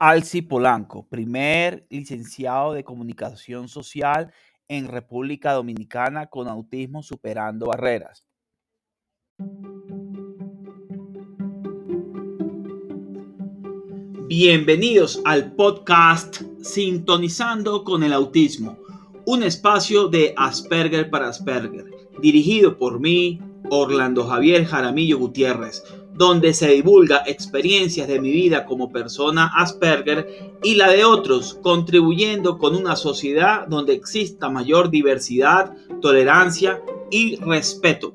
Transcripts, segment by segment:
Alci Polanco, primer licenciado de comunicación social en República Dominicana con autismo superando barreras. Bienvenidos al podcast Sintonizando con el Autismo, un espacio de Asperger para Asperger, dirigido por mí, Orlando Javier Jaramillo Gutiérrez, donde se divulga experiencias de mi vida como persona Asperger y la de otros, contribuyendo con una sociedad donde exista mayor diversidad, tolerancia y respeto.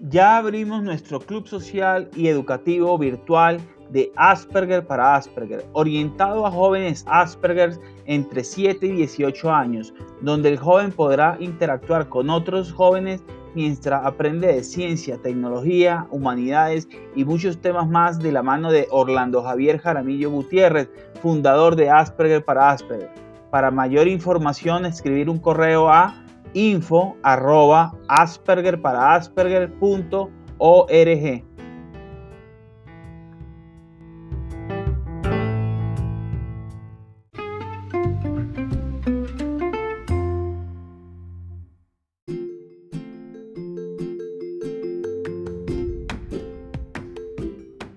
Ya abrimos nuestro club social y educativo virtual de Asperger para Asperger, orientado a jóvenes Asperger entre 7 y 18 años, donde el joven podrá interactuar con otros jóvenes mientras aprende de ciencia, tecnología, humanidades y muchos temas más de la mano de Orlando Javier Jaramillo Gutiérrez, fundador de Asperger para Asperger. Para mayor información, escribir un correo a info asperger para asperger.org.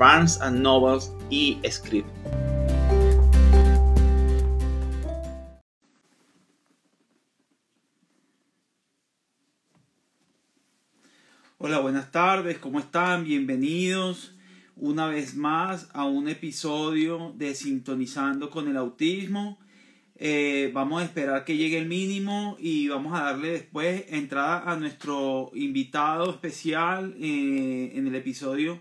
Barnes and Nobles y Script. Hola, buenas tardes, ¿cómo están? Bienvenidos una vez más a un episodio de Sintonizando con el Autismo. Eh, vamos a esperar que llegue el mínimo y vamos a darle después entrada a nuestro invitado especial eh, en el episodio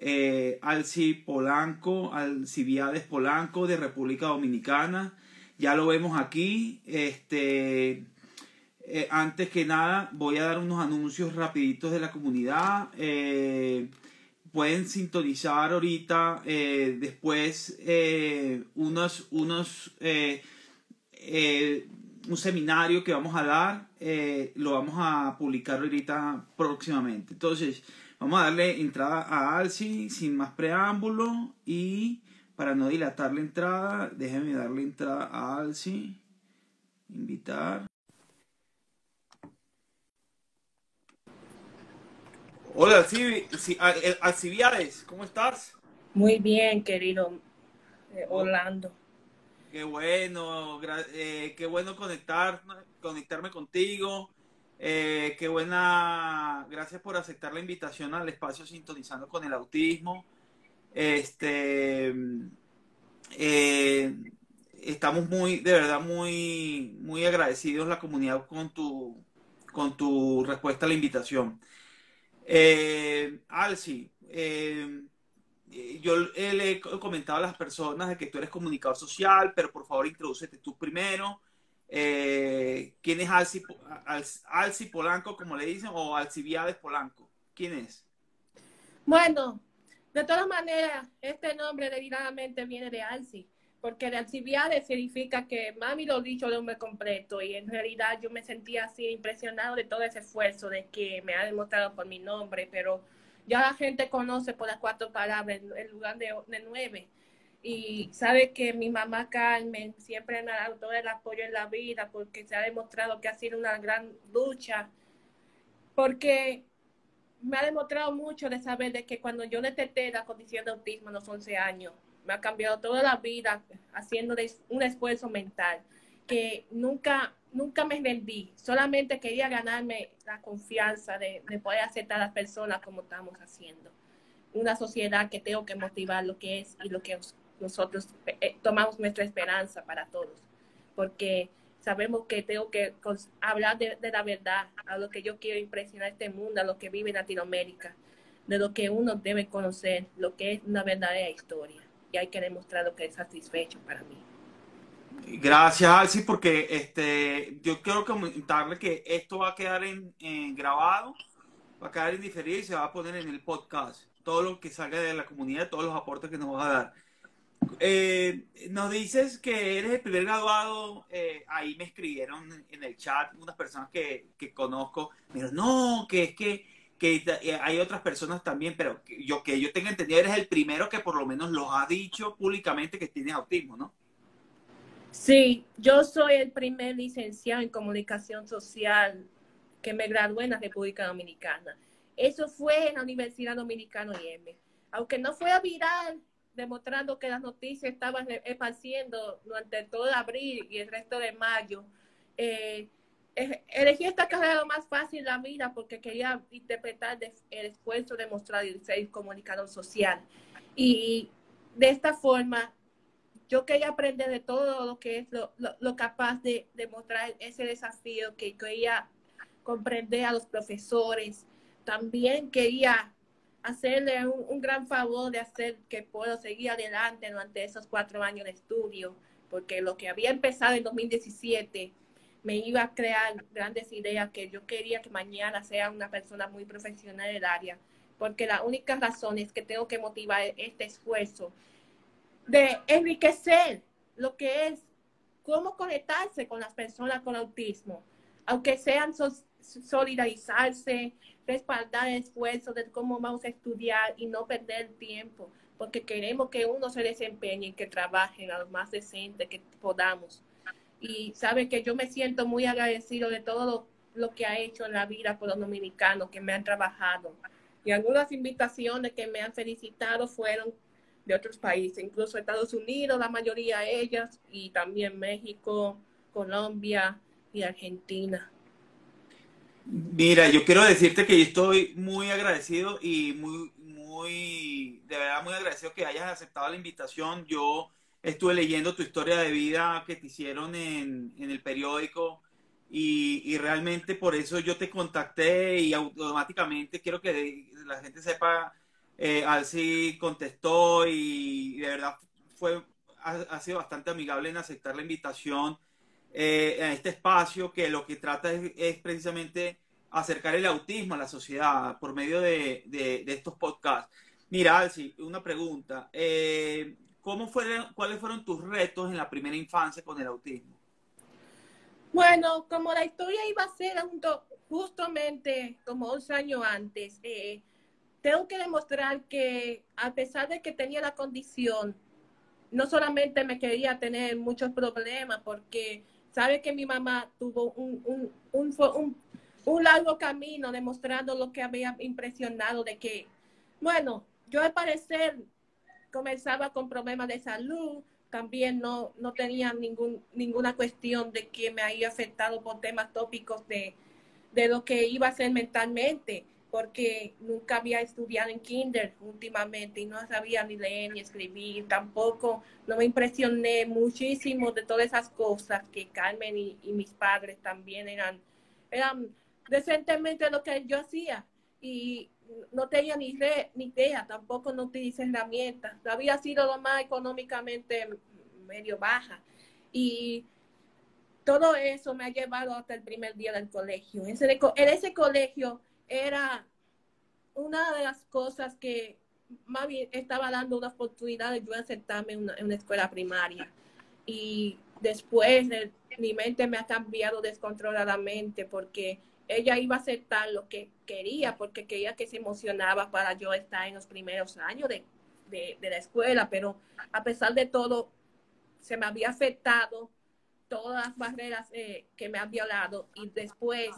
eh, Alci Polanco, Alcibiades Polanco de República Dominicana. Ya lo vemos aquí. Este, eh, antes que nada, voy a dar unos anuncios rapiditos de la comunidad. Eh, pueden sintonizar ahorita después unos, unos un seminario que vamos a dar. lo vamos a publicar ahorita próximamente. Entonces, Vamos a darle entrada a Alci sin más preámbulo y para no dilatar la entrada, déjenme darle entrada a Alci. Invitar. Hola Alcibiades, ¿cómo estás? Muy bien, querido eh, Orlando. Qué bueno, eh, qué bueno conectar, conectarme contigo. Eh, qué buena, gracias por aceptar la invitación al espacio Sintonizando con el Autismo. Este, eh, estamos muy, de verdad, muy, muy agradecidos la comunidad con tu, con tu respuesta a la invitación. Eh, Alci, eh, yo le he comentado a las personas de que tú eres comunicador social, pero por favor introdúcete tú primero eh, ¿Quién es Alci, Polanco, como le dicen, o Alcibiades Polanco? ¿Quién es? Bueno, de todas maneras, este nombre debidamente viene de Alci, porque de Alcibiades significa que mami lo dicho de hombre completo, y en realidad yo me sentía así impresionado de todo ese esfuerzo de que me ha demostrado por mi nombre, pero ya la gente conoce por las cuatro palabras en lugar de nueve. Y sabe que mi mamá Carmen siempre me ha dado todo el apoyo en la vida porque se ha demostrado que ha sido una gran lucha, porque me ha demostrado mucho de saber de que cuando yo detecté la condición de autismo a los 11 años, me ha cambiado toda la vida haciendo un esfuerzo mental, que nunca, nunca me rendí, solamente quería ganarme la confianza de, de poder aceptar a las personas como estamos haciendo. Una sociedad que tengo que motivar lo que es y lo que nosotros eh, tomamos nuestra esperanza para todos, porque sabemos que tengo que hablar de, la verdad, a lo que yo quiero impresionar este mundo, a lo que vive en Latinoamérica, de lo que uno debe conocer, lo que es una verdadera historia. Y hay que demostrar lo que es satisfecho para mí. Gracias, Alci, porque este, yo quiero comentarle que esto va a quedar en, grabado, va a quedar en diferido y se va a poner en el podcast. Todo lo que salga de la comunidad, todos los aportes que nos va a dar. Eh, nos dices que eres el primer graduado, eh, ahí me escribieron en el chat unas personas que, que conozco, pero no, que es que, que, eh, hay otras personas también, pero yo que yo tenga entendido, eres el primero que por lo menos lo ha dicho públicamente que tienes autismo, ¿no? Sí, yo soy el primer licenciado en comunicación social que me gradué en la República Dominicana. Eso fue en la Universidad Dominicana IM. Aunque no fue a viral, demostrando que las noticias estaban esparciendo durante todo abril y el resto de mayo. Eh, elegí esta carrera lo más fácil la vida porque quería interpretar el esfuerzo de mostrar y ser comunicador social. Y de esta forma, yo quería aprender de todo lo que es lo, lo, capaz de, demostrar ese desafío, que quería comprender a los profesores. También quería hacerle un, gran favor de hacer que puedo seguir adelante durante esos cuatro años de estudio, porque lo que había empezado en 2017 me iba a crear grandes ideas que yo quería que mañana sea una persona muy profesional en el área, porque la única razón es que tengo que motivar este esfuerzo de enriquecer lo que es cómo conectarse con las personas con autismo, aunque sean solidarizarse, respaldar el esfuerzo de cómo vamos a estudiar y no perder tiempo, porque queremos que uno se desempeñe y que trabaje a lo más decente que podamos. Y sabe que yo me siento muy agradecido de todo lo, que ha hecho en la vida por los dominicanos que me han trabajado. Y algunas invitaciones que me han felicitado fueron de otros países, incluso Estados Unidos, la mayoría de ellas, y también México, Colombia y Argentina. Mira, yo quiero decirte que estoy muy agradecido y muy, muy, de verdad muy agradecido que hayas aceptado la invitación. Yo estuve leyendo tu historia de vida que te hicieron en, el periódico y, realmente por eso yo te contacté y automáticamente quiero que la gente sepa, eh, Alci contestó y, de verdad fue, ha, sido bastante amigable en aceptar la invitación eh, este espacio que lo que trata es, precisamente acercar el autismo a la sociedad por medio de, estos podcasts. Mira, Alci, una pregunta. Eh, ¿cómo fueron, ¿Cuáles fueron tus retos en la primera infancia con el autismo? Bueno, como la historia iba a ser justamente como 11 años antes, eh, tengo que demostrar que a pesar de que tenía la condición, no solamente me quería tener muchos problemas, porque sabe que mi mamá tuvo un, un, un, largo camino demostrando lo que había impresionado de que, bueno, yo al parecer comenzaba con problemas de salud, también no, no tenía ningún, ninguna cuestión de que me haya afectado por temas tópicos de, de lo que iba a ser mentalmente porque nunca había estudiado en kinder últimamente y no sabía ni leer ni escribir, tampoco. No me impresioné muchísimo de todas esas cosas que Carmen y, mis padres también eran, eran decentemente lo que yo hacía. Y no tenía ni, ni idea, tampoco no utilicé herramientas, había sido lo más económicamente medio baja. Y todo eso me ha llevado hasta el primer día del colegio. En ese, en ese colegio era una de las cosas que más bien estaba dando una oportunidad de yo aceptarme en una, escuela primaria. Y después mi mente me ha cambiado descontroladamente porque ella iba a aceptar lo que quería, porque quería que se emocionaba para yo estar en los primeros años de, de, la escuela, pero a pesar de todo, se me había afectado todas las barreras eh, que me han violado y después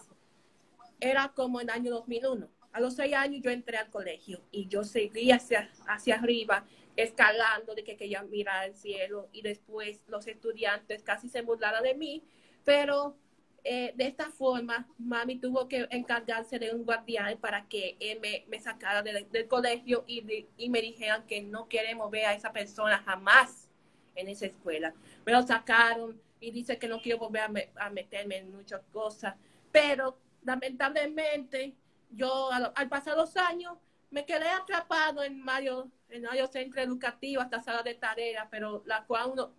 era como en el año 2001. A los seis años yo entré al colegio y yo seguí hacia, hacia arriba, escalando de que quería mirar el cielo y después los estudiantes casi se burlaron de mí, pero eh, de esta forma, mami tuvo que encargarse de un guardián para que él me, me sacara del colegio y, y, me dijeran que no queremos ver a esa persona jamás en esa escuela. Me lo sacaron y dice que no quiero volver a, meterme en muchas cosas, pero lamentablemente yo al, pasar los años me quedé atrapado en varios, en varios centros educativos, hasta sala de tarea, pero la cual uno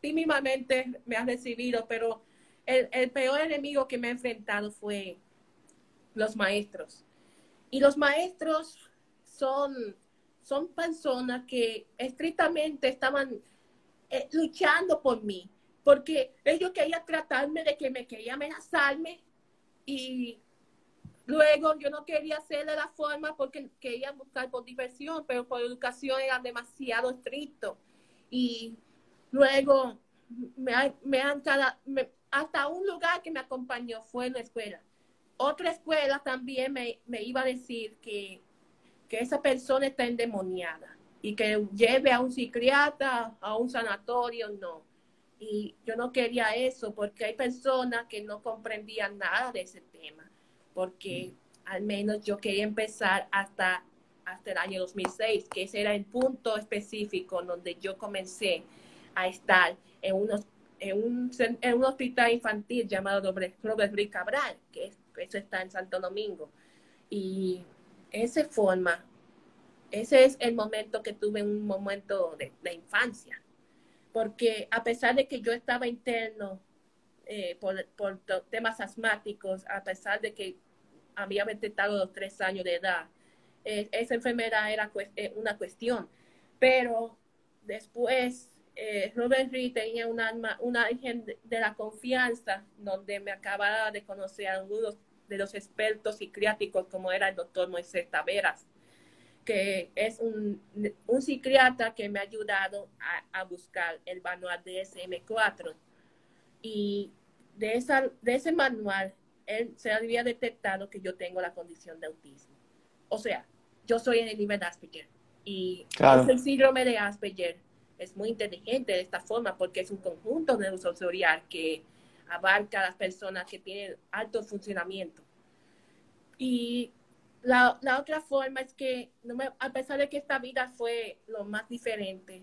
tímidamente me ha recibido, pero el, peor enemigo que me he enfrentado fue los maestros. Y los maestros son, son personas que estrictamente estaban eh, luchando por mí, porque ellos querían tratarme de que me querían amenazarme y luego yo no quería hacer de la forma porque quería buscar por diversión, pero por educación era demasiado estricto. Y luego me, me han cada, hasta un lugar que me acompañó fue la escuela. Otra escuela también me, iba a decir que, que, esa persona está endemoniada y que lleve a un psiquiatra, a un sanatorio, no. Y yo no quería eso porque hay personas que no comprendían nada de ese tema, porque al menos yo quería empezar hasta, hasta el año 2006, que ese era el punto específico donde yo comencé a estar en unos en un, en un hospital infantil llamado Robert Rick Cabral, que eso está en Santo Domingo. Y esa forma, ese es el momento que tuve un momento de, de infancia, porque a pesar de que yo estaba interno eh, por, por, temas asmáticos, a pesar de que había detectado los tres años de edad, eh, esa enfermedad era eh, una cuestión, pero después eh, Robert Reed tenía un alma, una imagen de, la confianza, donde me acababa de conocer a algunos de los expertos psiquiátricos, como era el doctor Moisés Taveras, que es un, un psiquiatra que me ha ayudado a, buscar el manual DSM-4. Y de, esa, de ese manual, él se había detectado que yo tengo la condición de autismo. O sea, yo soy en el nivel de Asperger. Y es el síndrome de Asperger es muy inteligente de esta forma porque es un conjunto de sensorial que abarca a las personas que tienen alto funcionamiento. Y la, la otra forma es que, no me, a pesar de que esta vida fue lo más diferente,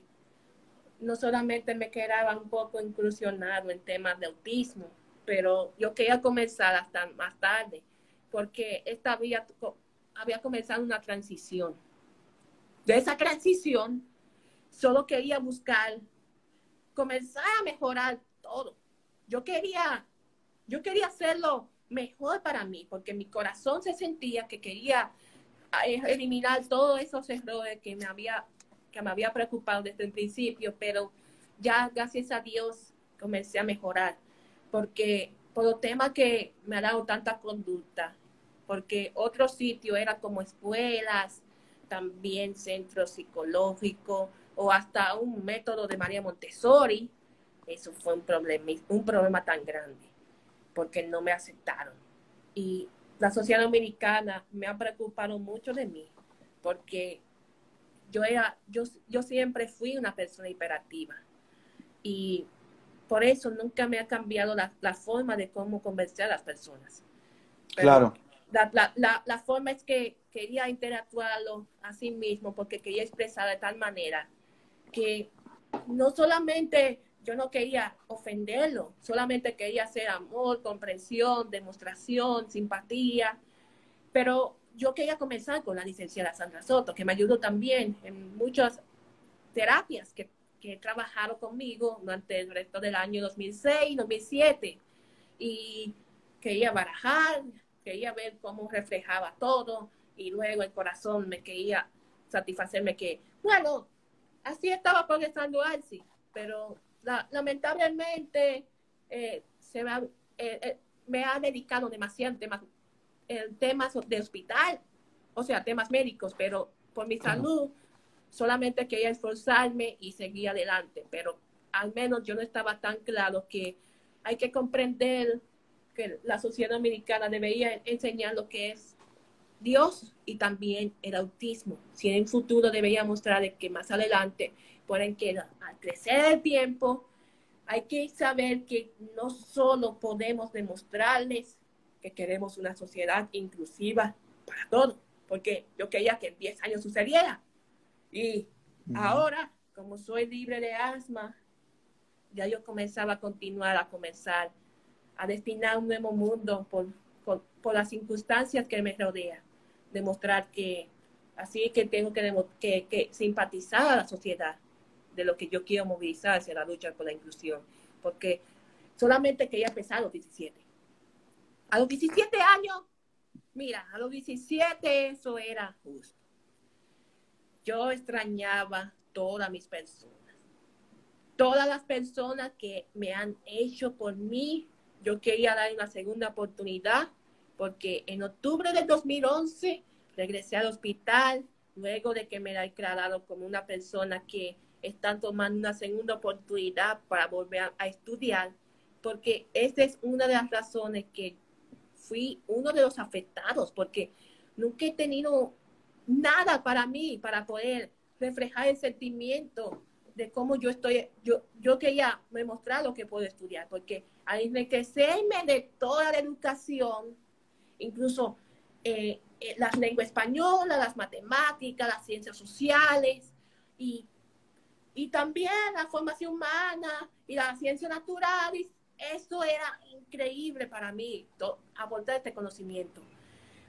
no solamente me quedaba un poco incursionado en temas de autismo, pero yo quería comenzar hasta más tarde, porque esta vida había comenzado una transición. De esa transición solo quería buscar, comenzar a mejorar todo. Yo quería, yo quería hacerlo mejor para mí, porque mi corazón se sentía que quería eh, eliminar todos esos errores que me había, que me había preocupado desde el principio, pero ya gracias a Dios comencé a mejorar, porque por el tema que me ha dado tanta conducta, porque otro sitio era como escuelas, también centro psicológico, o hasta un método de María Montessori, eso fue un problema, un problema tan grande, porque no me aceptaron. Y la sociedad dominicana me ha preocupado mucho de mí, porque yo, era, yo, yo siempre fui una persona hiperactiva. Y por eso nunca me ha cambiado la, la forma de cómo convencer a las personas. claro. La, la, la, la, forma es que quería interactuarlo a sí mismo porque quería expresar de tal manera que no solamente yo no quería ofenderlo, solamente quería hacer amor, comprensión, demostración, simpatía, pero yo quería comenzar con la licenciada Sandra Soto, que me ayudó también en muchas terapias que, que trabajaron conmigo durante el resto del año 2006, 2007, y quería barajar, quería ver cómo reflejaba todo, y luego el corazón me quería satisfacerme que, bueno, así estaba progresando Alci, pero lamentablemente eh, se me ha, eh, eh, me ha dedicado demasiado temas, temas de hospital, o sea, temas médicos, pero por mi salud solamente quería esforzarme y seguir adelante, pero al menos yo no estaba tan claro que hay que comprender que la sociedad dominicana debería enseñar lo que es Dios y también el autismo. Si en el futuro debería mostrar que más adelante pueden que al crecer el tiempo hay que saber que no solo podemos demostrarles que queremos una sociedad inclusiva para todos, porque yo quería que en 10 años sucediera. Y ahora, como soy libre de asma, ya yo comenzaba a continuar a comenzar a destinar un nuevo mundo por, por, las circunstancias que me rodean. Demostrar que así que tengo que, que, que simpatizar a la sociedad de lo que yo quiero movilizar hacia la lucha por la inclusión. Porque solamente quería empezar a los 17. A los 17 años, mira, a los 17 eso era justo. Yo extrañaba todas mis personas. Todas las personas que me han hecho por mí yo quería dar una segunda oportunidad porque en octubre del 2011 regresé al hospital luego de que me he declarado como una persona que está tomando una segunda oportunidad para volver a, estudiar, porque esa es una de las razones que fui uno de los afectados, porque nunca he tenido nada para mí, para poder reflejar el sentimiento de cómo yo estoy, yo, yo quería demostrar lo que puedo estudiar, porque al enriquecerme de toda la educación, incluso eh, eh, las lenguas españolas, las matemáticas, las ciencias sociales y, y también la formación humana y las ciencias naturales, eso era increíble para mí, aportar este conocimiento.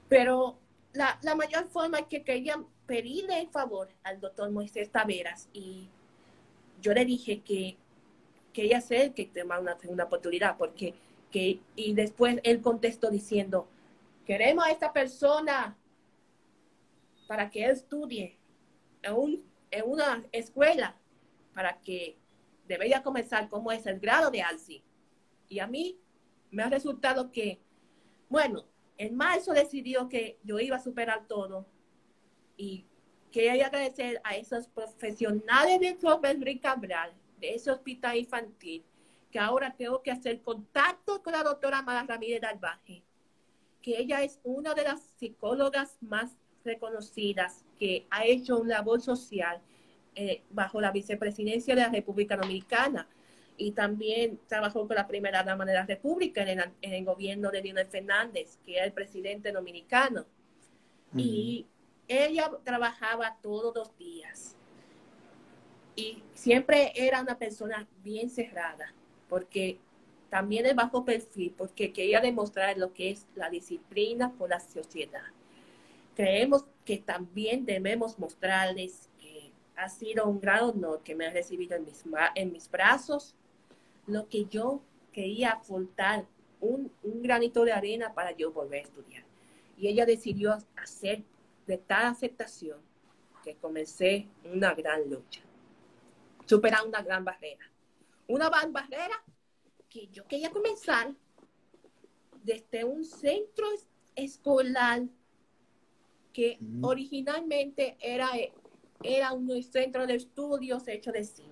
Pero la, la mayor forma que quería pedirle el favor al doctor Moisés Taveras y yo le dije que quería hacer que tomara una segunda oportunidad, porque que, y después él contestó diciendo, queremos a esta persona para que él estudie en, un, en una escuela, para que debería comenzar como es el grado de ALSI. Y a mí me ha resultado que, bueno, en marzo decidió que yo iba a superar todo y quería agradecer a esos profesionales de Robert Cabral, de ese hospital infantil, que ahora tengo que hacer contacto con la doctora Mara Ramírez Dalbaje, que ella es una de las psicólogas más reconocidas que ha hecho una labor social eh, bajo la vicepresidencia de la República Dominicana y también trabajó con la primera dama de la República en el, gobierno de Leonel Fernández, que era el presidente dominicano. Y ella trabajaba todos los días y siempre era una persona bien cerrada, porque también es bajo perfil, porque quería demostrar lo que es la disciplina con la sociedad. Creemos que también debemos mostrarles ha sido un gran honor que me ha recibido en mis, en mis brazos, lo que yo quería aportar un, un granito de arena para yo volver a estudiar. Y ella decidió hacer de tal aceptación que comencé una gran lucha, superar una gran barrera. Una gran barrera que yo quería comenzar desde un centro escolar que originalmente era, era un centro de estudios hecho de zinc.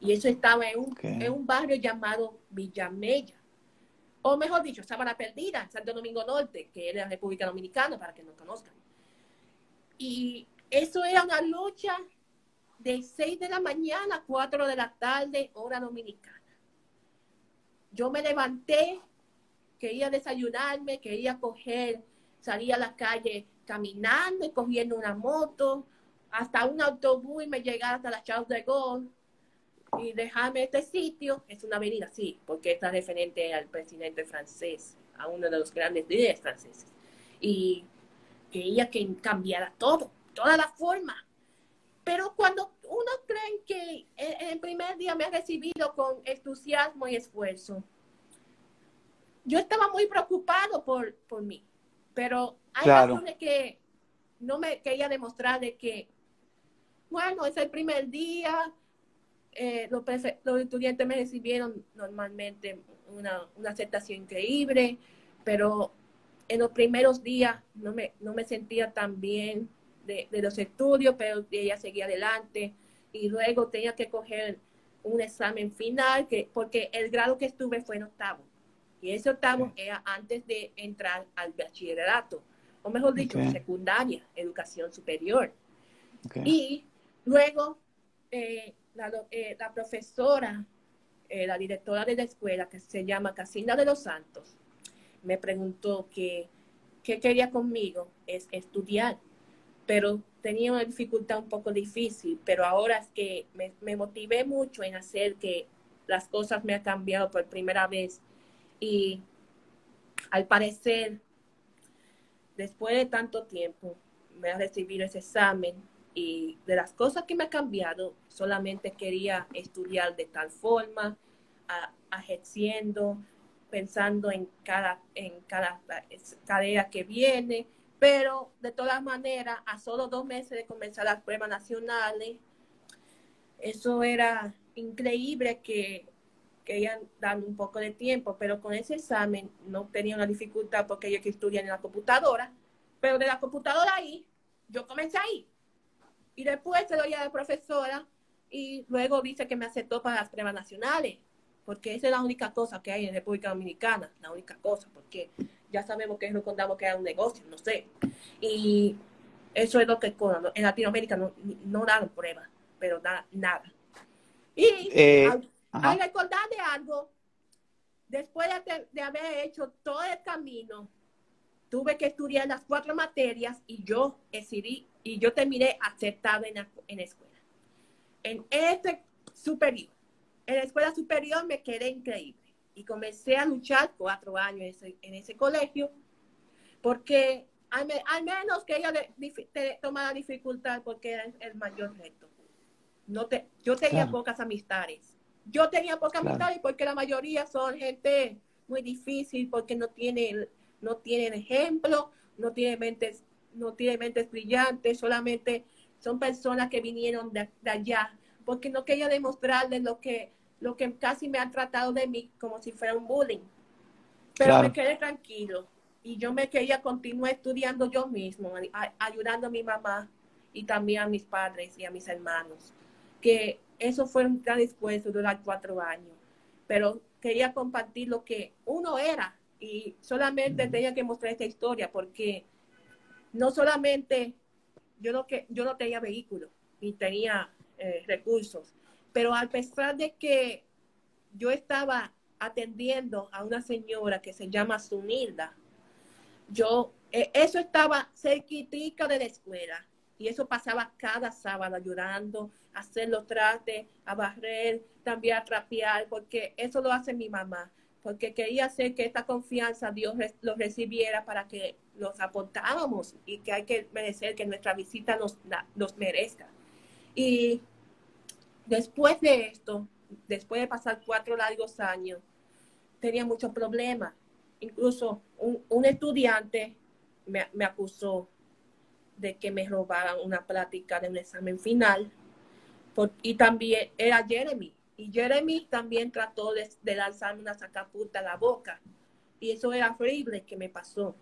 Y eso estaba en un, en un barrio llamado Villamella. O mejor dicho, la Perdida, Santo Domingo Norte, que es la República Dominicana, para que no conozcan. Y eso era una lucha de 6 de la mañana a 4 de la tarde, hora dominicana. Yo me levanté, quería desayunarme, quería coger, salir a la calle caminando y cogiendo una moto, hasta un autobús y me llegar hasta la Charles de Gaulle y dejarme este sitio. Es una avenida, sí, porque está referente al presidente francés, a uno de los grandes líderes franceses. Y quería que cambiara todo, toda la forma. Pero cuando uno cree que en el primer día me ha recibido con entusiasmo y esfuerzo, yo estaba muy preocupado por, por mí. Pero hay razones que no me quería demostrar de que, bueno, es el primer día, eh, los, los, estudiantes me recibieron normalmente una, una aceptación increíble, pero en los primeros días no me, no me sentía tan bien de, los estudios, pero ella seguía adelante y luego tenía que coger un examen final, que, porque el grado que estuve fue en octavo. Y ese octavo era antes de entrar al bachillerato, o mejor dicho, secundaria, educación superior. Y luego eh, eh, la, profesora, eh, la directora de la escuela, que se llama Casinda de los Santos, me preguntó que, qué quería conmigo, es estudiar. Pero tenía una dificultad un poco difícil, pero ahora es que me, me motivé mucho en hacer que las cosas me han cambiado por primera vez. Y al parecer, después de tanto tiempo, me ha recibido ese examen y de las cosas que me ha cambiado, solamente quería estudiar de tal forma, ejerciendo, pensando en cada, en cada tarea que viene, pero de todas maneras, a solo dos meses de comenzar las pruebas nacionales, eso era increíble que querían darme un poco de tiempo, pero con ese examen no tenía una dificultad porque ellos que estudian en la computadora, pero de la computadora ahí, yo comencé ahí. Y después se lo di a la profesora y luego dice que me aceptó para las pruebas nacionales, porque esa es la única cosa que hay en República Dominicana, la única cosa, porque ya sabemos que no contamos que era un negocio, no sé. Y eso es lo que en Latinoamérica no, no dan pruebas, pero nada, nada. Y eh, al, recordar de algo, después de, haber hecho todo el camino, tuve que estudiar las cuatro materias y yo decidí, y yo terminé aceptada en la, en escuela. En este superior, en la escuela superior me quedé increíble y comencé a luchar cuatro años en ese, colegio, porque al, menos que ella te, tomara dificultad porque era el mayor reto. No te, yo tenía pocas amistades. Yo tenía pocas amistades porque la mayoría son gente muy difícil porque no tienen, no tienen ejemplo, no tienen mentes, no tienen mentes brillantes, solamente son personas que vinieron de, de allá porque no quería demostrarles lo que lo que casi me han tratado de mí como si fuera un bullying. Pero me quedé tranquilo y yo me quería continuar estudiando yo mismo, ayudando a mi mamá y también a mis padres y a mis hermanos. Que eso fue un gran esfuerzo durante cuatro años, pero quería compartir lo que uno era y solamente tenía que mostrar esta historia porque no solamente yo no, que, yo no tenía vehículo ni tenía eh, recursos, pero a pesar de que yo estaba atendiendo a una señora que se llama Sunilda, yo, e, eso estaba cerquitica de la escuela y eso pasaba cada sábado a hacer los trates, a barrer, también a trapear, porque eso lo hace mi mamá, porque quería hacer que esta confianza Dios lo recibiera para que los aportáramos y que hay que merecer que nuestra visita nos, nos merezca. Y Después de esto, después de pasar cuatro largos años, tenía muchos problemas. Incluso un, estudiante me, acusó de que me robaran una plática de un examen final. y también era Jeremy. Y Jeremy también trató de, lanzarme una sacaputa a la boca. Y eso era horrible que me pasó.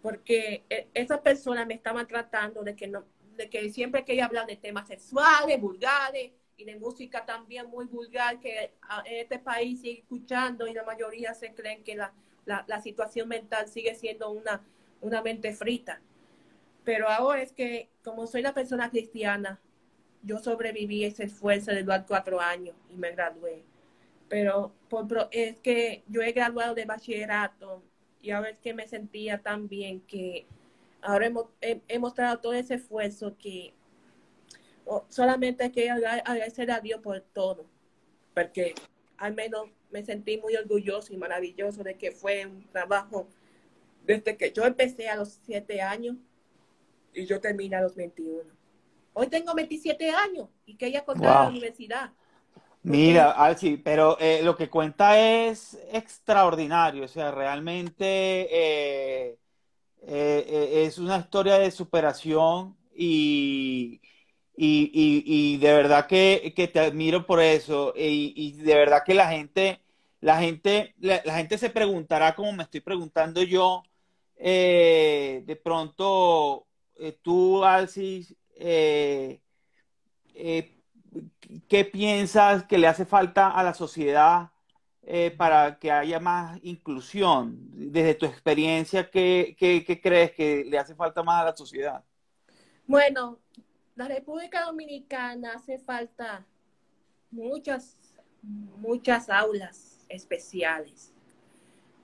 Porque e, esas personas me estaban tratando de que, no, de que siempre quería hablar de temas sexuales, vulgares, y de música también muy vulgar que en este país sigue escuchando y la mayoría se creen que la, la, situación mental sigue siendo una, una mente frita. Pero ahora es que como soy la persona cristiana, yo sobreviví ese esfuerzo de los cuatro años y me gradué. Pero por, es que yo he graduado de bachillerato y ahora es que me sentía tan bien que ahora hemos, he mostrado todo ese esfuerzo que solamente hay que agradecer a Dios por todo, porque al menos me sentí muy orgulloso y maravilloso de que fue un trabajo desde que yo empecé a los siete años y yo terminé a los 21. Hoy tengo 27 años y que ella wow. la universidad. Mira, Alci, pero eh, lo que cuenta es extraordinario, o sea, realmente eh, eh, es una historia de superación y, y, y, de verdad que, que, te admiro por eso. Y, y, de verdad que la gente, la gente, la, gente se preguntará como me estoy preguntando yo, de pronto, tú, Alcis, eh, ¿qué piensas que le hace falta a la sociedad para que haya más inclusión? Desde tu experiencia, ¿qué, qué crees que le hace falta más a la sociedad? Bueno, la República Dominicana hace falta muchas, muchas aulas especiales,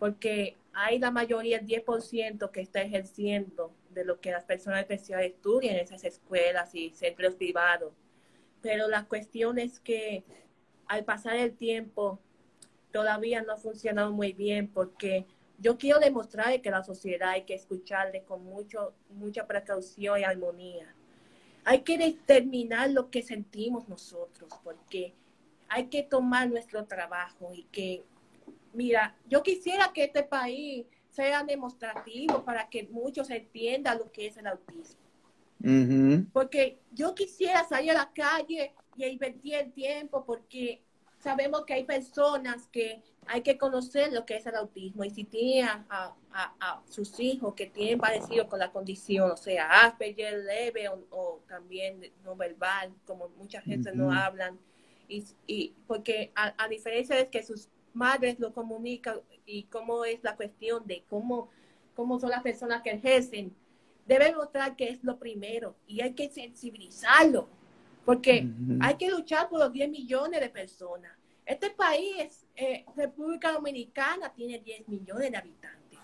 porque hay la mayoría, el 10% que está ejerciendo de lo que las personas especiales estudian en esas escuelas y centros privados. Pero la cuestión es que al pasar el tiempo todavía no ha funcionado muy bien porque yo quiero demostrar que la sociedad hay que escucharle con mucho, mucha precaución y armonía. Hay que determinar lo que sentimos nosotros porque hay que tomar nuestro trabajo y que, mira, yo quisiera que este país sea demostrativo para que muchos entiendan lo que es el autismo. Porque yo quisiera salir a la calle y invertir el tiempo porque sabemos que hay personas que hay que conocer lo que es el autismo. Y si tienen a, sus hijos que tienen parecido con la condición, o sea, Asperger leve o, también no verbal, como mucha gente no hablan, y, porque a, diferencia de que sus madres lo comunican y cómo es la cuestión de cómo, cómo son las personas que ejercen, debe mostrar que es lo primero y hay que sensibilizarlo, porque hay que luchar por los 10 millones de personas. Este país, eh, República Dominicana, tiene 10 millones de habitantes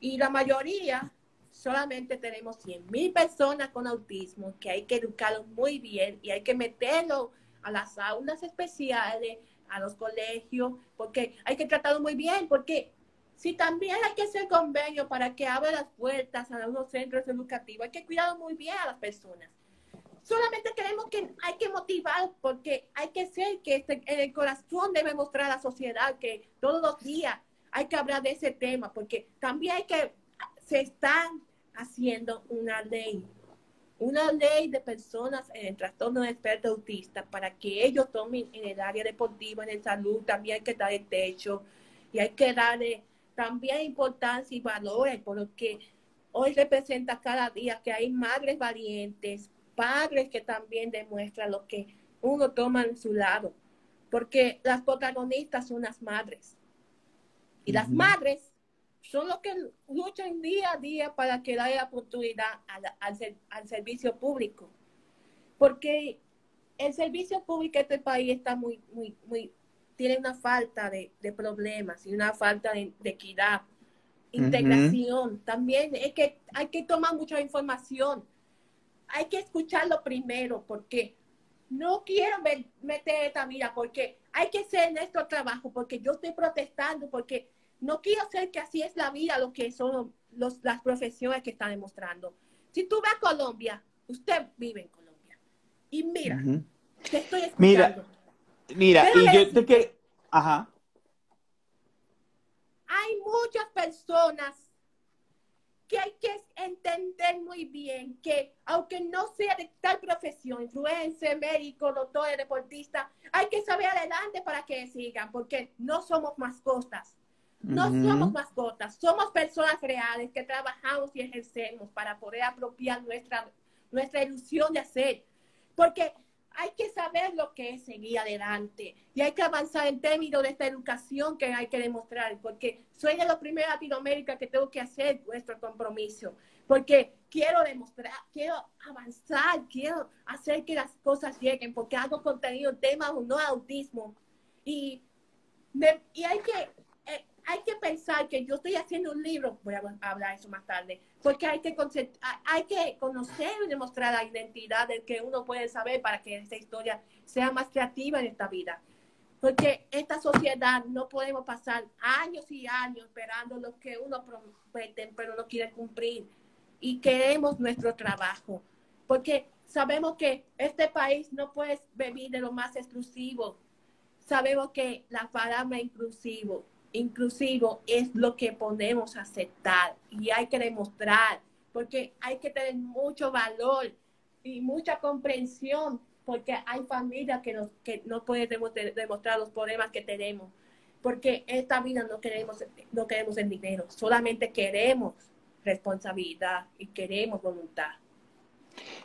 y la mayoría solamente tenemos 100 mil personas con autismo que hay que educarlos muy bien y hay que meterlo a las aulas especiales, a los colegios, porque hay que tratarlo muy bien, porque si también hay que hacer convenio para que abra las puertas a los centros educativos, hay que cuidar muy bien a las personas. Solamente queremos que hay que motivar, porque hay que ser que este, el corazón debe mostrar a la sociedad que todos los días hay que hablar de ese tema, porque también hay que, se están haciendo una ley una ley de personas en el trastorno de espectro autista para que ellos tomen en el área deportiva, en el salud, también hay que darle techo y hay que darle también importancia y valores por lo que hoy representa cada día que hay madres valientes, padres que también demuestran lo que uno toma en su lado, porque las protagonistas son las madres. Y las madres son los que luchan día a día para que haya oportunidad al, servicio público. Porque el servicio público de este país está muy, muy, muy, tiene una falta de, problemas y una falta de, equidad, integración. También es que hay que tomar mucha información. Hay que escucharlo primero porque no quiero meter esta mira porque hay que hacer nuestro trabajo porque yo estoy protestando porque no quiero ser que así es la vida, lo que son los, las profesiones que están demostrando. Si tú vas a Colombia, usted vive en Colombia. Y mira, te estoy escuchando. Mira, mira, y yo te que... Ajá. Hay muchas personas que hay que entender muy bien que aunque no sea de tal profesión, influencer, médico, doctor, deportista, hay que saber adelante para que sigan, porque no somos mascotas. No somos mascotas, somos personas reales que trabajamos y ejercemos para poder apropiar nuestra, nuestra ilusión de hacer. Porque hay que saber lo que es seguir adelante y hay que avanzar en términos de esta educación que hay que demostrar, porque soy de los primeros Latinoamérica que tengo que hacer nuestro compromiso, porque quiero demostrar, quiero avanzar, quiero hacer que las cosas lleguen, porque hago contenido, temas o no autismo. Y, y hay que hay que pensar que yo estoy haciendo un libro, voy a hablar eso más tarde, porque hay que, hay que conocer y demostrar la identidad del que uno puede saber para que esta historia sea más creativa en esta vida. Porque esta sociedad no podemos pasar años y años esperando lo que uno promete, pero no quiere cumplir. Y queremos nuestro trabajo. Porque sabemos que este país no puede vivir de lo más exclusivo. Sabemos que la palabra inclusivo inclusivo es lo que podemos aceptar y hay que demostrar, porque hay que tener mucho valor y mucha comprensión, porque hay familias que, nos, que no pueden demostrar los problemas que tenemos, porque esta vida no queremos, no queremos el dinero, solamente queremos responsabilidad y queremos voluntad.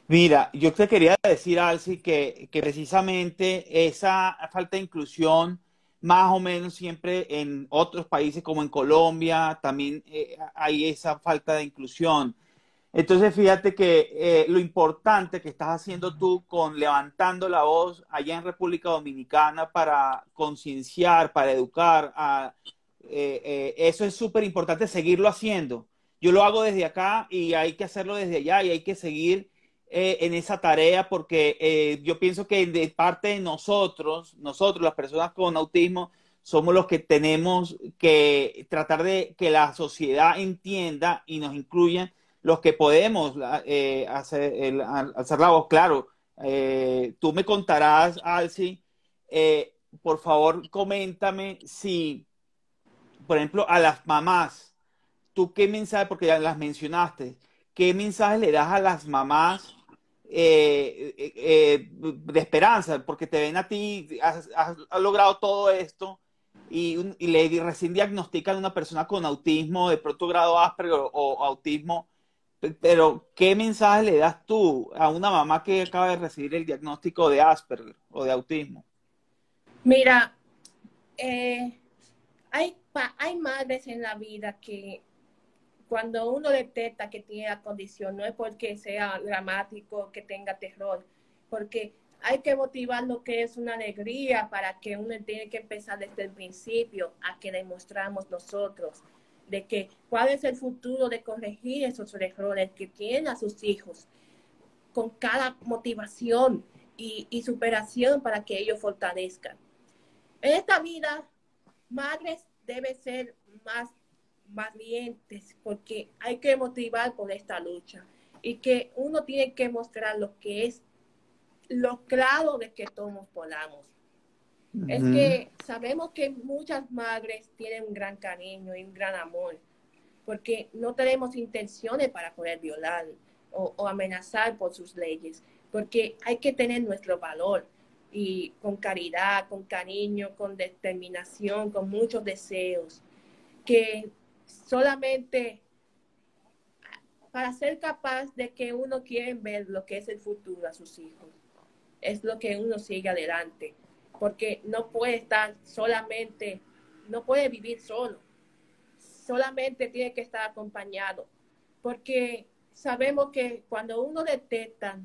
Mira, yo te quería decir, Alci, que, que precisamente esa falta de inclusión, más o menos siempre en otros países como en Colombia, también eh, hay esa falta de inclusión. Entonces, fíjate que eh, lo importante que estás haciendo tú con levantando la voz allá en República Dominicana para concienciar, para educar, eh, eso es súper importante seguirlo haciendo. Yo lo hago desde acá y hay que hacerlo desde allá y hay que seguir en esa tarea porque yo pienso que de parte de nosotros, nosotros, las personas con autismo, somos los que tenemos que tratar de que la sociedad entienda y nos incluya los que podemos eh, hacer, el, hacer la voz, claro. Eh, tú me contarás, Alci, eh, por favor, coméntame si, por ejemplo, a las mamás, tú qué mensaje, porque ya las mencionaste, qué mensaje le das a las mamás de esperanza, porque te ven a ti, has, logrado todo esto y, le recién diagnostican a una persona con autismo de pronto grado Asperger o autismo pero, ¿qué mensaje le das tú a una mamá que acaba de recibir el diagnóstico de Asperger o de autismo? Mira, eh, hay, hay madres en la vida que cuando uno detecta que tiene la condición, no es porque sea dramático, que tenga terror, porque hay que motivar lo que es una alegría para que uno tiene que empezar desde el principio a que demostramos nosotros de que cuál es el futuro de corregir esos errores que tienen a sus hijos con cada motivación y, y superación para que ellos fortalezcan. En esta vida, madres deben ser más valientes porque hay que motivar por esta lucha y que uno tiene que mostrar lo que es lo claro de que todos podamos. Es que sabemos que muchas madres tienen un gran cariño y un gran amor, porque no tenemos intenciones para poder violar o, amenazar por sus leyes, porque hay que tener nuestro valor y con caridad, con cariño, con determinación, con muchos deseos, que solamente para ser capaz de que uno quiere ver lo que es el futuro a sus hijos, es lo que uno sigue adelante porque no puede estar solamente, no puede vivir solo, solamente tiene que estar acompañado, porque sabemos que cuando uno detecta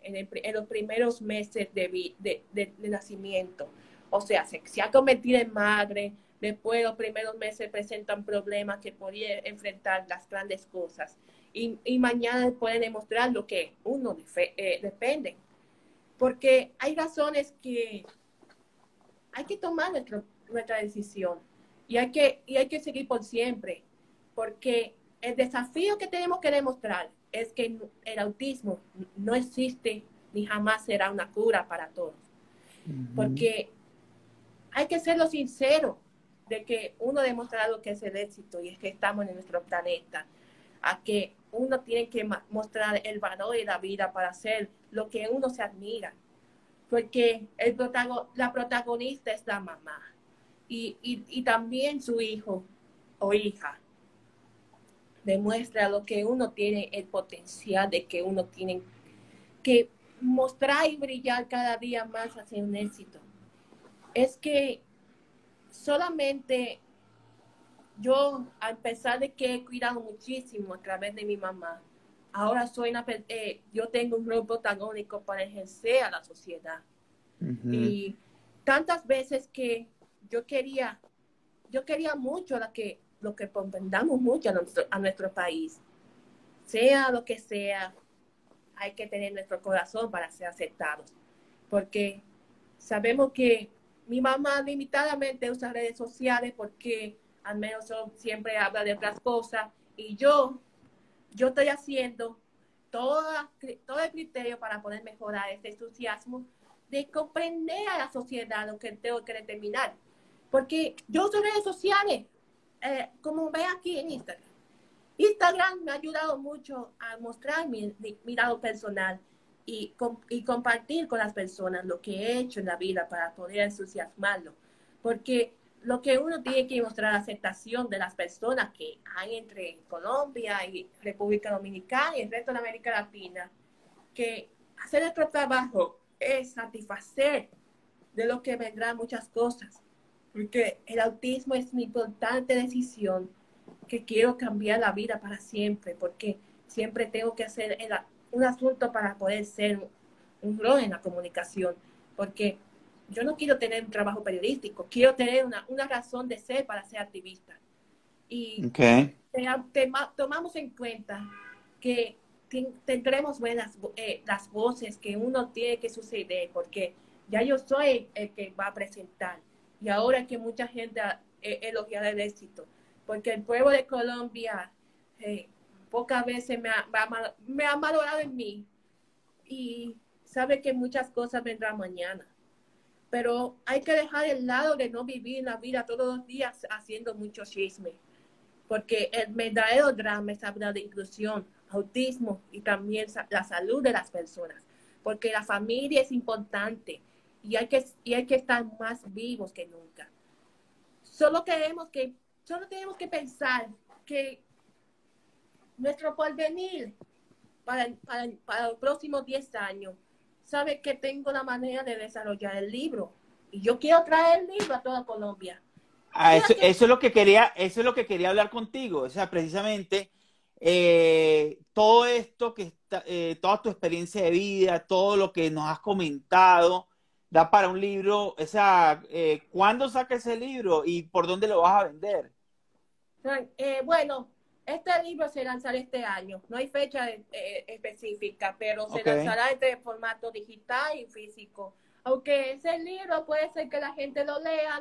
en, los primeros meses de, de, nacimiento, o sea, se, ha convertido en madre, después los primeros meses presentan problemas que podría enfrentar las grandes cosas y, y mañana pueden demostrar lo que uno eh, depende. Porque hay razones que hay que tomar nuestra decisión y hay, que, y hay que seguir por siempre, porque el desafío que tenemos que demostrar es que el autismo no existe ni jamás será una cura para todos. Porque hay que serlo sincero de que uno ha demostrado que es el éxito y es que estamos en nuestro planeta, a que uno tiene que mostrar el valor de la vida para hacer lo que uno se admira porque el la protagonista es la mamá y, también su hijo o hija. Demuestra lo que uno tiene, el potencial de que uno tiene que mostrar y brillar cada día más hacia un éxito. Es que solamente yo, a pesar de que he cuidado muchísimo a través de mi mamá, ahora soy una, eh, yo tengo un rol protagónico para ejercer a la sociedad. Y tantas veces que yo quería, yo quería mucho lo que, lo que comprendamos mucho a nuestro, a nuestro país. Sea lo que sea, hay que tener nuestro corazón para ser aceptados. Porque sabemos que mi mamá limitadamente usa redes sociales porque al menos siempre habla de otras cosas y yo yo estoy haciendo todo, todo el criterio para poder mejorar este entusiasmo de comprender a la sociedad lo que tengo que determinar. Porque yo uso redes sociales, eh, como ve aquí en Instagram. Instagram me ha ayudado mucho a mostrar mi, mi, lado personal y, y, compartir con las personas lo que he hecho en la vida para poder entusiasmarlo. Porque lo que uno tiene que mostrar aceptación de las personas que hay entre Colombia y República Dominicana y el resto de América Latina. que hacer nuestro trabajo es satisfacer de lo que vendrán muchas cosas, porque el autismo es una importante decisión que quiero cambiar la vida para siempre, porque siempre tengo que hacer un asunto para poder ser un rol en la comunicación, porque yo no quiero tener un trabajo periodístico, quiero tener una, razón de ser para ser activista. Y tomamos en cuenta que tendremos buenas eh, las voces que uno tiene que suceder, porque ya yo soy el que va a presentar. Y ahora que mucha gente ha elogiado el éxito, porque el pueblo de Colombia eh, pocas veces me ha, me ha valorado en mí y sabe que muchas cosas vendrán mañana. Pero hay que dejar el lado de no vivir la vida todos los días haciendo mucho chisme, porque el verdadero drama es hablar de inclusión, autismo y también la salud de las personas, porque la familia es importante y hay que, y hay que estar más vivos que nunca. Solo tenemos que, solo tenemos que pensar que nuestro porvenir para, para, para los próximos 10 años sabe que tengo la manera de desarrollar el libro. Y yo quiero traer el libro a toda Colombia. Ah, eso, eso, es lo que quería, eso es lo que quería hablar contigo. O sea, precisamente eh, todo esto que está, eh, toda tu experiencia de vida, todo lo que nos has comentado, da para un libro. O sea, eh, ¿cuándo saca ese libro y por dónde lo vas a vender? bueno, este libro se lanzará este año. No hay fecha específica, pero se lanzará en formato digital y físico. Aunque ese libro puede ser que la gente lo lea,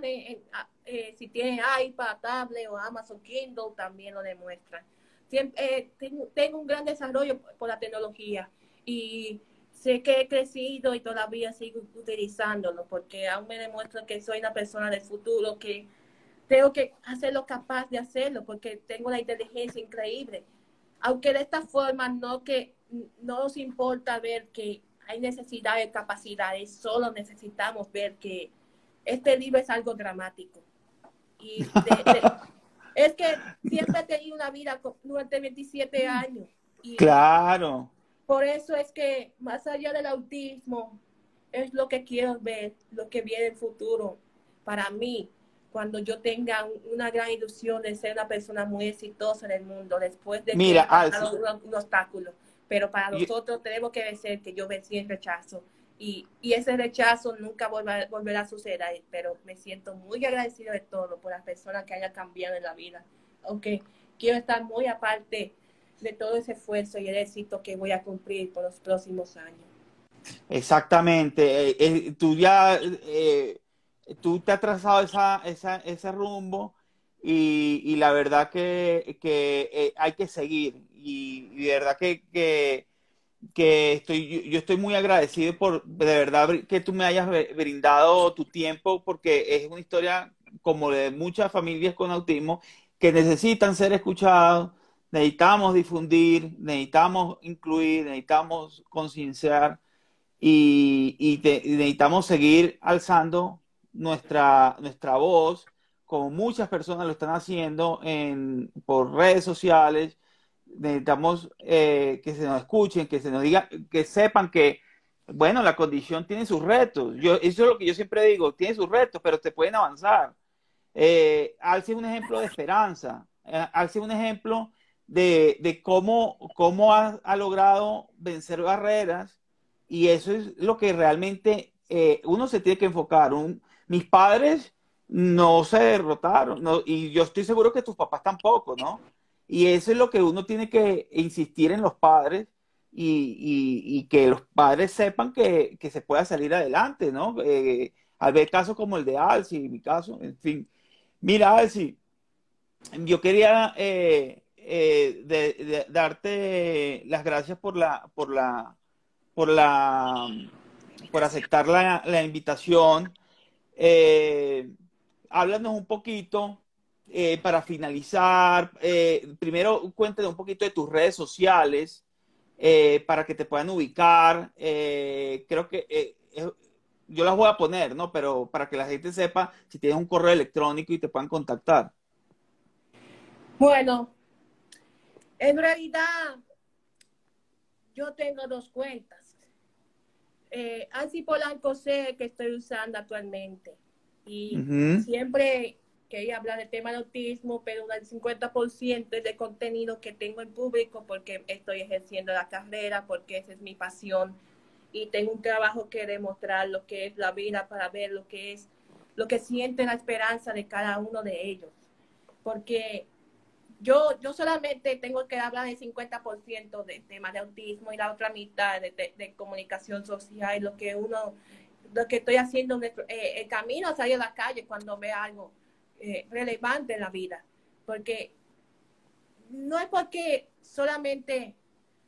si tiene iPad, tablet o Amazon Kindle, también lo demuestran. Eh, tengo, un gran desarrollo por la tecnología y sé que he crecido y todavía sigo utilizándolo porque aún me demuestro que soy una persona del futuro, que tengo que hacerlo capaz de hacerlo porque tengo la inteligencia increíble. Aunque de esta forma no que no nos importa ver que hay necesidad de capacidades, solo necesitamos ver que este libro es algo dramático. Y Es que siempre he tenido una vida durante 27 años. Y claro. Por eso es que más allá del autismo, es lo que quiero ver, lo que viene en el futuro para mí, cuando yo tenga una gran ilusión de ser una persona muy exitosa en el mundo, después de Mira, un, un, obstáculo. Pero para nosotros tenemos que vencer que yo vencí el rechazo y, ese rechazo nunca volverá, a suceder, pero me siento muy agradecido de todo por las personas que hayan cambiado en la vida, aunque quiero estar muy aparte de todo ese esfuerzo y el éxito que voy a cumplir por los próximos años. Exactamente, eh, eh, tú ya, eh, tú te has trazado esa, esa, ese rumbo y, la verdad que, hay que seguir. Y, y de verdad que que estoy, yo estoy muy agradecido por de verdad que tú me hayas brindado tu tiempo porque es una historia como de muchas familias con autismo que necesitan ser escuchados, necesitamos difundir, necesitamos incluir, necesitamos concienciar y, y, necesitamos seguir alzando nuestra, nuestra voz como muchas personas lo están haciendo en, por redes sociales, necesitamos eh, que se nos escuchen, que se nos diga, que sepan que, bueno, la condición tiene sus retos. Yo, eso es lo que yo siempre digo, tiene sus retos, pero te pueden avanzar. Eh, Alce es un ejemplo de esperanza. Eh, Alce es un ejemplo de, de cómo, cómo ha, ha, logrado vencer barreras y eso es lo que realmente eh, uno se tiene que enfocar. Mis padres no se derrotaron y yo estoy seguro que tus papás tampoco, ¿no? Y eso es lo que uno tiene que insistir en los padres y, que los padres sepan que, se pueda salir adelante, ¿no? Eh, al ver casos como el de Alci, mi caso, en fin. Mira, Alci, yo quería eh, eh, darte las gracias por la, por la, por la, por aceptar la invitación. Háblanos un poquito eh, para finalizar, eh, primero cuéntanos un poquito de tus redes sociales eh, para que te puedan ubicar. creo que yo las voy a poner, ¿no? Pero para que la gente sepa si tienes un correo electrónico y te puedan contactar. Bueno, en realidad yo tengo dos cuentas. Eh, Alci Polanco sé que estoy usando actualmente. Y Ujú. siempre quería hablar del tema del autismo, pero el 50% es de contenido que tengo en público porque estoy ejerciendo la carrera, porque esa es mi pasión y tengo un trabajo que demostrar lo que es la vida para ver lo que es, lo que siente la esperanza de cada uno de ellos. Porque yo, yo solamente tengo que hablar del 50% de temas de autismo y la otra mitad de, comunicación social, lo que uno, lo que estoy haciendo, eh, el camino a salir a la calle cuando ve algo eh, relevante en la vida. Porque no es porque solamente,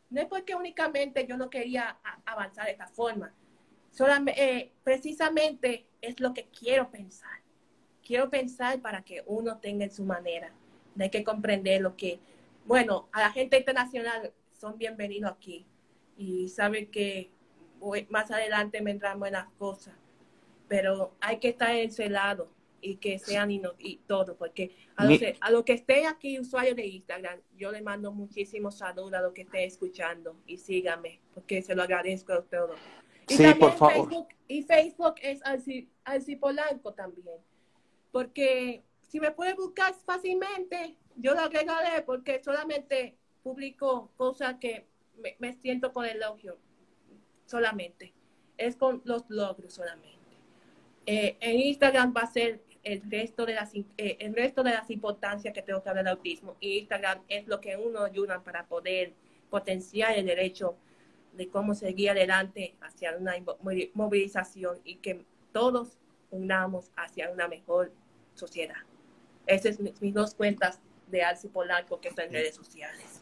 no es porque únicamente yo no quería avanzar de esta forma. Solamente, precisamente es lo que quiero pensar. Quiero pensar para que uno tenga en su manera. Hay que comprender lo que, bueno, a la gente internacional son bienvenidos aquí y saben que más adelante vendrán buenas cosas, pero hay que estar en ese lado y que sean y, y todo, porque a los, que- a los que estén aquí usuarios de Instagram, yo les mando muchísimos saludos a los que estén escuchando y síganme, porque se lo agradezco a todos. Y Sí, por favor. Facebook, y Facebook es Alci Polanco también, porque si me puede buscar fácilmente, yo lo agregaré porque solamente publico cosas que me, siento con elogio, solamente. Es con los logros solamente. Eh, en Instagram va a ser el resto de las eh, el resto de las importancias que tengo que hablar del autismo. Y Instagram es lo que uno ayuda para poder potenciar el derecho de cómo seguir adelante hacia una movilización y que todos unamos hacia una mejor sociedad. Esas son mis, mis dos cuentas de Alci Polanco que están en redes sociales.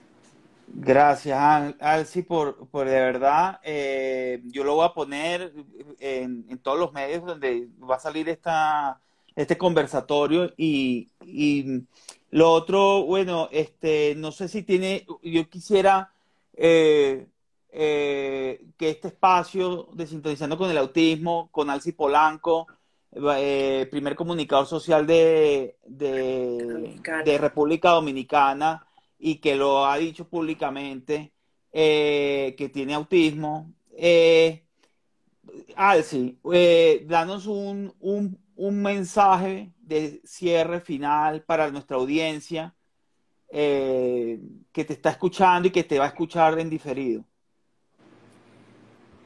Gracias, Al- Alci, por, por de verdad. eh, yo lo voy a poner en, en todos los medios donde va a salir esta, este conversatorio. Y, y lo otro, bueno, este, no sé si tiene, yo quisiera eh, eh, que este espacio de Sintonizando con el Autismo, con Alci Polanco, eh, primer comunicador social de, de, República Dominicana y que lo ha dicho públicamente, eh, que tiene autismo. Eh, Alci, eh, danos un, un, un mensaje de cierre final para nuestra audiencia que te está escuchando y que te va a escuchar en diferido.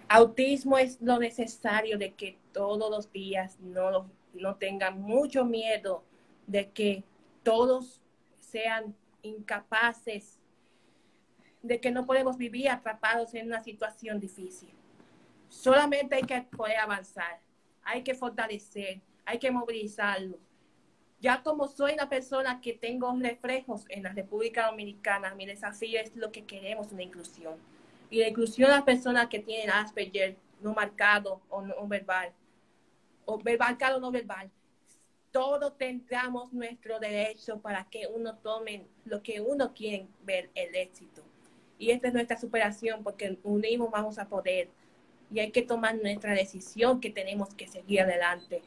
Autismo es lo necesario de que todos los días no, no tengan mucho miedo de que todos sean incapaces, de que no podemos vivir atrapados en una situación difícil. Solamente hay que poder avanzar, hay que fortalecer, hay que movilizarlo. Ya como soy una persona que tengo reflejos en la República Dominicana, mi desafío es lo que queremos, una inclusión. Y la inclusión a las personas que tienen Asperger, no marcado o no verbal, o verbal o no verbal, todos tendremos nuestro derecho para que uno tome lo que uno quiere ver, el éxito. Y esta es nuestra superación, porque unimos vamos a poder. Y hay que tomar nuestra decisión que tenemos que seguir adelante.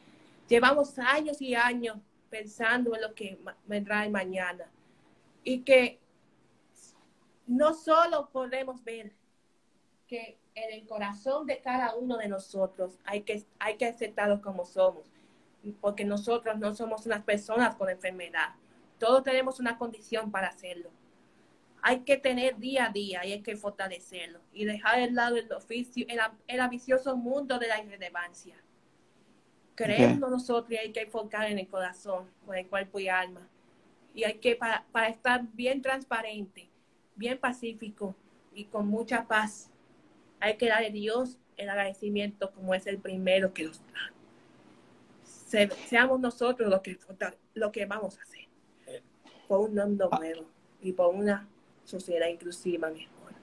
Llevamos años y años pensando en lo que vendrá el mañana. Y que no solo podemos ver que en el corazón de cada uno de nosotros hay que, hay que aceptarlos como somos, porque nosotros no somos unas personas con enfermedad. Todos tenemos una condición para hacerlo. Hay que tener día a día y hay que fortalecerlo y dejar de lado el oficio, el, el ambicioso mundo de la irrelevancia. Creemos nosotros y hay que enfocar en el corazón, con el cuerpo y alma. Y hay que, para, para estar bien transparente, bien pacífico y con mucha paz, hay que darle a Dios el agradecimiento como es el primero que nos da. Se- seamos nosotros lo que, lo que vamos a hacer por un mundo nuevo y por una sociedad inclusiva mejor.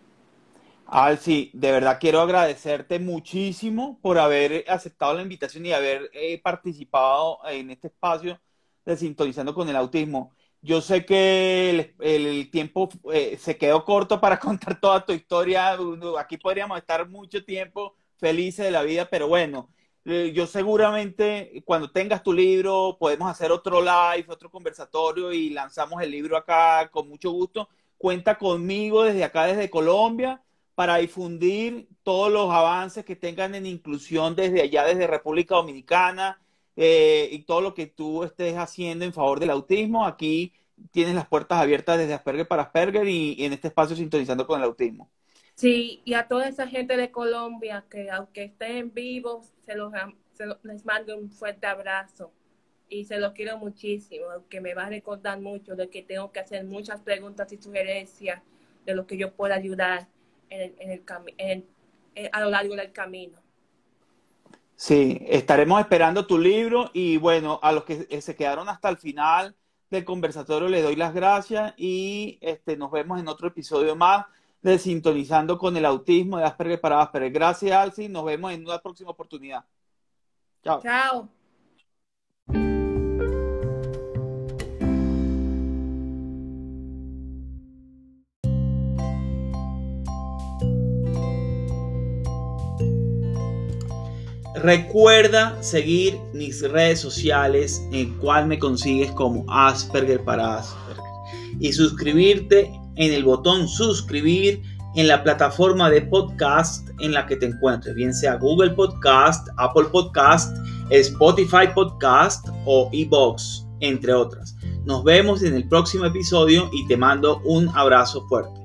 Alci, de verdad quiero agradecerte muchísimo por haber aceptado la invitación y haber eh, participado en este espacio de Sintonizando con el Autismo. Yo sé que el, tiempo eh, se quedó corto para contar toda tu historia. Aquí podríamos estar mucho tiempo felices de la vida, pero bueno, eh, yo seguramente cuando tengas tu libro podemos hacer otro live, otro conversatorio y lanzamos el libro acá con mucho gusto. Cuenta conmigo desde acá, desde Colombia para difundir todos los avances que tengan en inclusión desde allá, desde República Dominicana, eh, y todo lo que tú estés haciendo en favor del autismo. Aquí tienes las puertas abiertas desde Asperger para Asperger y, en este espacio sintonizando con el autismo. Sí, y a toda esa gente de Colombia que aunque estén vivos, se los, se los, les mando un fuerte abrazo y se los quiero muchísimo, que me va a recordar mucho de que tengo que hacer muchas preguntas y sugerencias de lo que yo pueda ayudar en el, en el en, en, a lo largo del camino. Sí, estaremos esperando tu libro y bueno, a los que se quedaron hasta el final del conversatorio les doy las gracias y este, nos vemos en otro episodio más de Sintonizando con el Autismo de Asperger para Asperger. Gracias, Alci. Nos vemos en una próxima oportunidad. Chao. Chao. Recuerda seguir mis redes sociales en cual me consigues como Asperger para Asperger y suscribirte en el botón suscribir en la plataforma de podcast en la que te encuentres, bien sea Google Podcast, Apple Podcast, Spotify Podcast o eBox, entre otras. Nos vemos en el próximo episodio y te mando un abrazo fuerte.